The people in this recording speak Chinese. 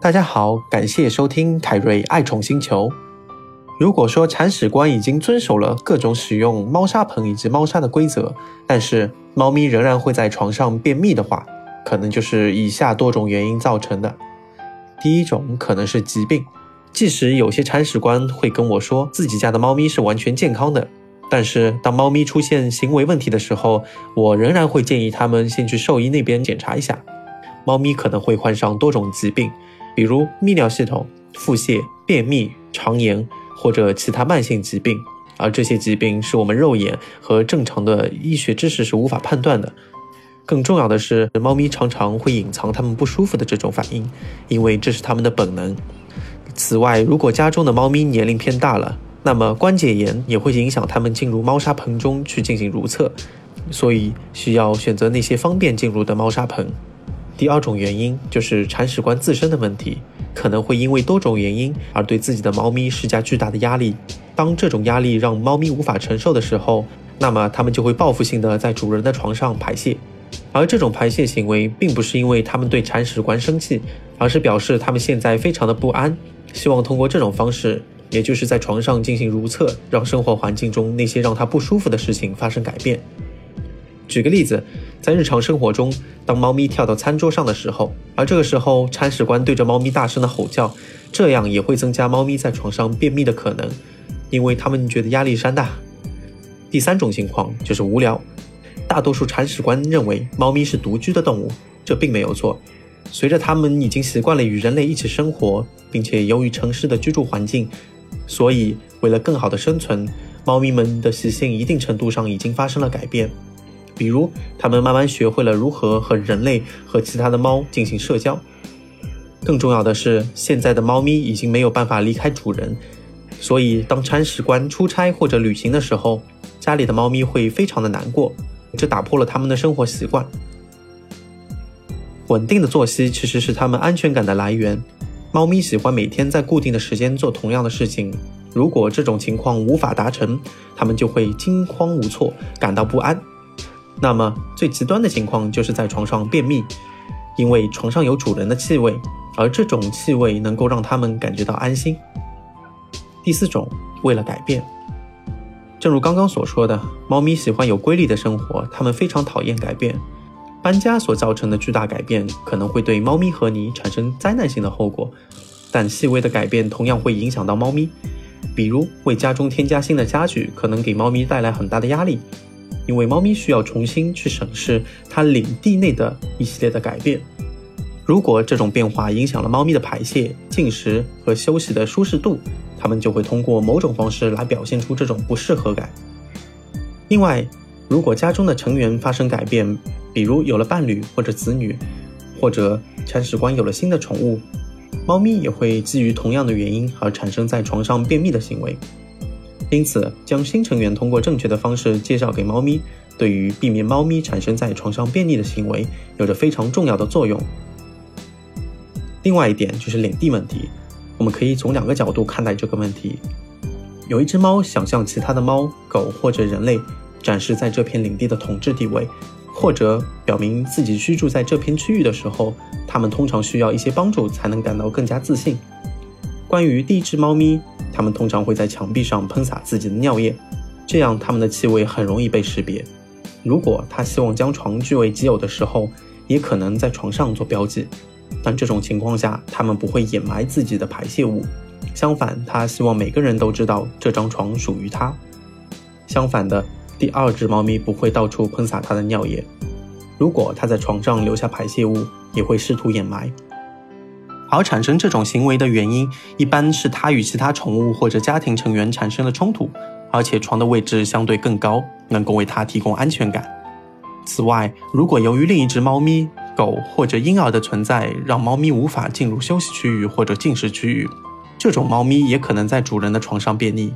大家好，感谢收听凯瑞爱宠星球。如果说铲屎官已经遵守了各种使用猫砂盆以及猫砂的规则，但是猫咪仍然会在床上便秘的话，可能就是以下多种原因造成的。第一种可能是疾病，即使有些铲屎官会跟我说自己家的猫咪是完全健康的，但是当猫咪出现行为问题的时候，我仍然会建议他们先去兽医那边检查一下，猫咪可能会患上多种疾病。比如泌尿系统、腹泻、便秘、肠炎或者其他慢性疾病，而这些疾病是我们肉眼和正常的医学知识是无法判断的。更重要的是，猫咪常常会隐藏它们不舒服的这种反应，因为这是它们的本能。此外，如果家中的猫咪年龄偏大了，那么关节炎也会影响它们进入猫砂盆中去进行如厕，所以需要选择那些方便进入的猫砂盆。第二种原因就是铲屎官自身的问题，可能会因为多种原因而对自己的猫咪施加巨大的压力。当这种压力让猫咪无法承受的时候，那么它们就会报复性的在主人的床上排泄。而这种排泄行为并不是因为它们对铲屎官生气，而是表示它们现在非常的不安，希望通过这种方式，也就是在床上进行如厕，让生活环境中那些让它不舒服的事情发生改变。举个例子，在日常生活中，当猫咪跳到餐桌上的时候，而这个时候铲屎官对着猫咪大声的吼叫，这样也会增加猫咪在床上便秘的可能，因为它们觉得压力山大。第三种情况就是无聊，大多数铲屎官认为猫咪是独居的动物，这并没有错。随着它们已经习惯了与人类一起生活，并且由于城市的居住环境，所以为了更好的生存，猫咪们的习性一定程度上已经发生了改变。比如，它们慢慢学会了如何和人类和其他的猫进行社交。更重要的是，现在的猫咪已经没有办法离开主人，所以当铲屎官出差或者旅行的时候，家里的猫咪会非常的难过，这打破了它们的生活习惯。稳定的作息其实是它们安全感的来源。猫咪喜欢每天在固定的时间做同样的事情，如果这种情况无法达成，它们就会惊慌无措，感到不安。那么最极端的情况就是在床上便秘，因为床上有主人的气味，而这种气味能够让他们感觉到安心。第四种，为了改变，正如刚刚所说的，猫咪喜欢有规律的生活，它们非常讨厌改变。搬家所造成的巨大改变可能会对猫咪和你产生灾难性的后果，但细微的改变同样会影响到猫咪，比如为家中添加新的家具，可能给猫咪带来很大的压力。因为猫咪需要重新去审视它领地内的一系列的改变，如果这种变化影响了猫咪的排泄、进食和休息的舒适度，它们就会通过某种方式来表现出这种不适合感。另外，如果家中的成员发生改变，比如有了伴侣或者子女，或者铲屎官有了新的宠物，猫咪也会基于同样的原因而产生在床上便秘的行为。因此，将新成员通过正确的方式介绍给猫咪，对于避免猫咪产生在床上便秘的行为，有着非常重要的作用。另外一点就是领地问题，我们可以从两个角度看待这个问题。有一只猫想向其他的猫、狗或者人类展示在这片领地的统治地位，或者表明自己居住在这片区域的时候，它们通常需要一些帮助才能感到更加自信。关于第一只猫咪。它们通常会在墙壁上喷洒自己的尿液，这样它们的气味很容易被识别。如果它希望将床据为己有的时候，也可能在床上做标记。但这种情况下，它们不会掩埋自己的排泄物。相反，它希望每个人都知道这张床属于它。相反的，第二只猫咪不会到处喷洒它的尿液。如果它在床上留下排泄物，也会试图掩埋。而产生这种行为的原因，一般是它与其他宠物或者家庭成员产生了冲突，而且床的位置相对更高，能够为它提供安全感。此外，如果由于另一只猫咪、狗或者婴儿的存在，让猫咪无法进入休息区域或者进食区域，这种猫咪也可能在主人的床上便秘，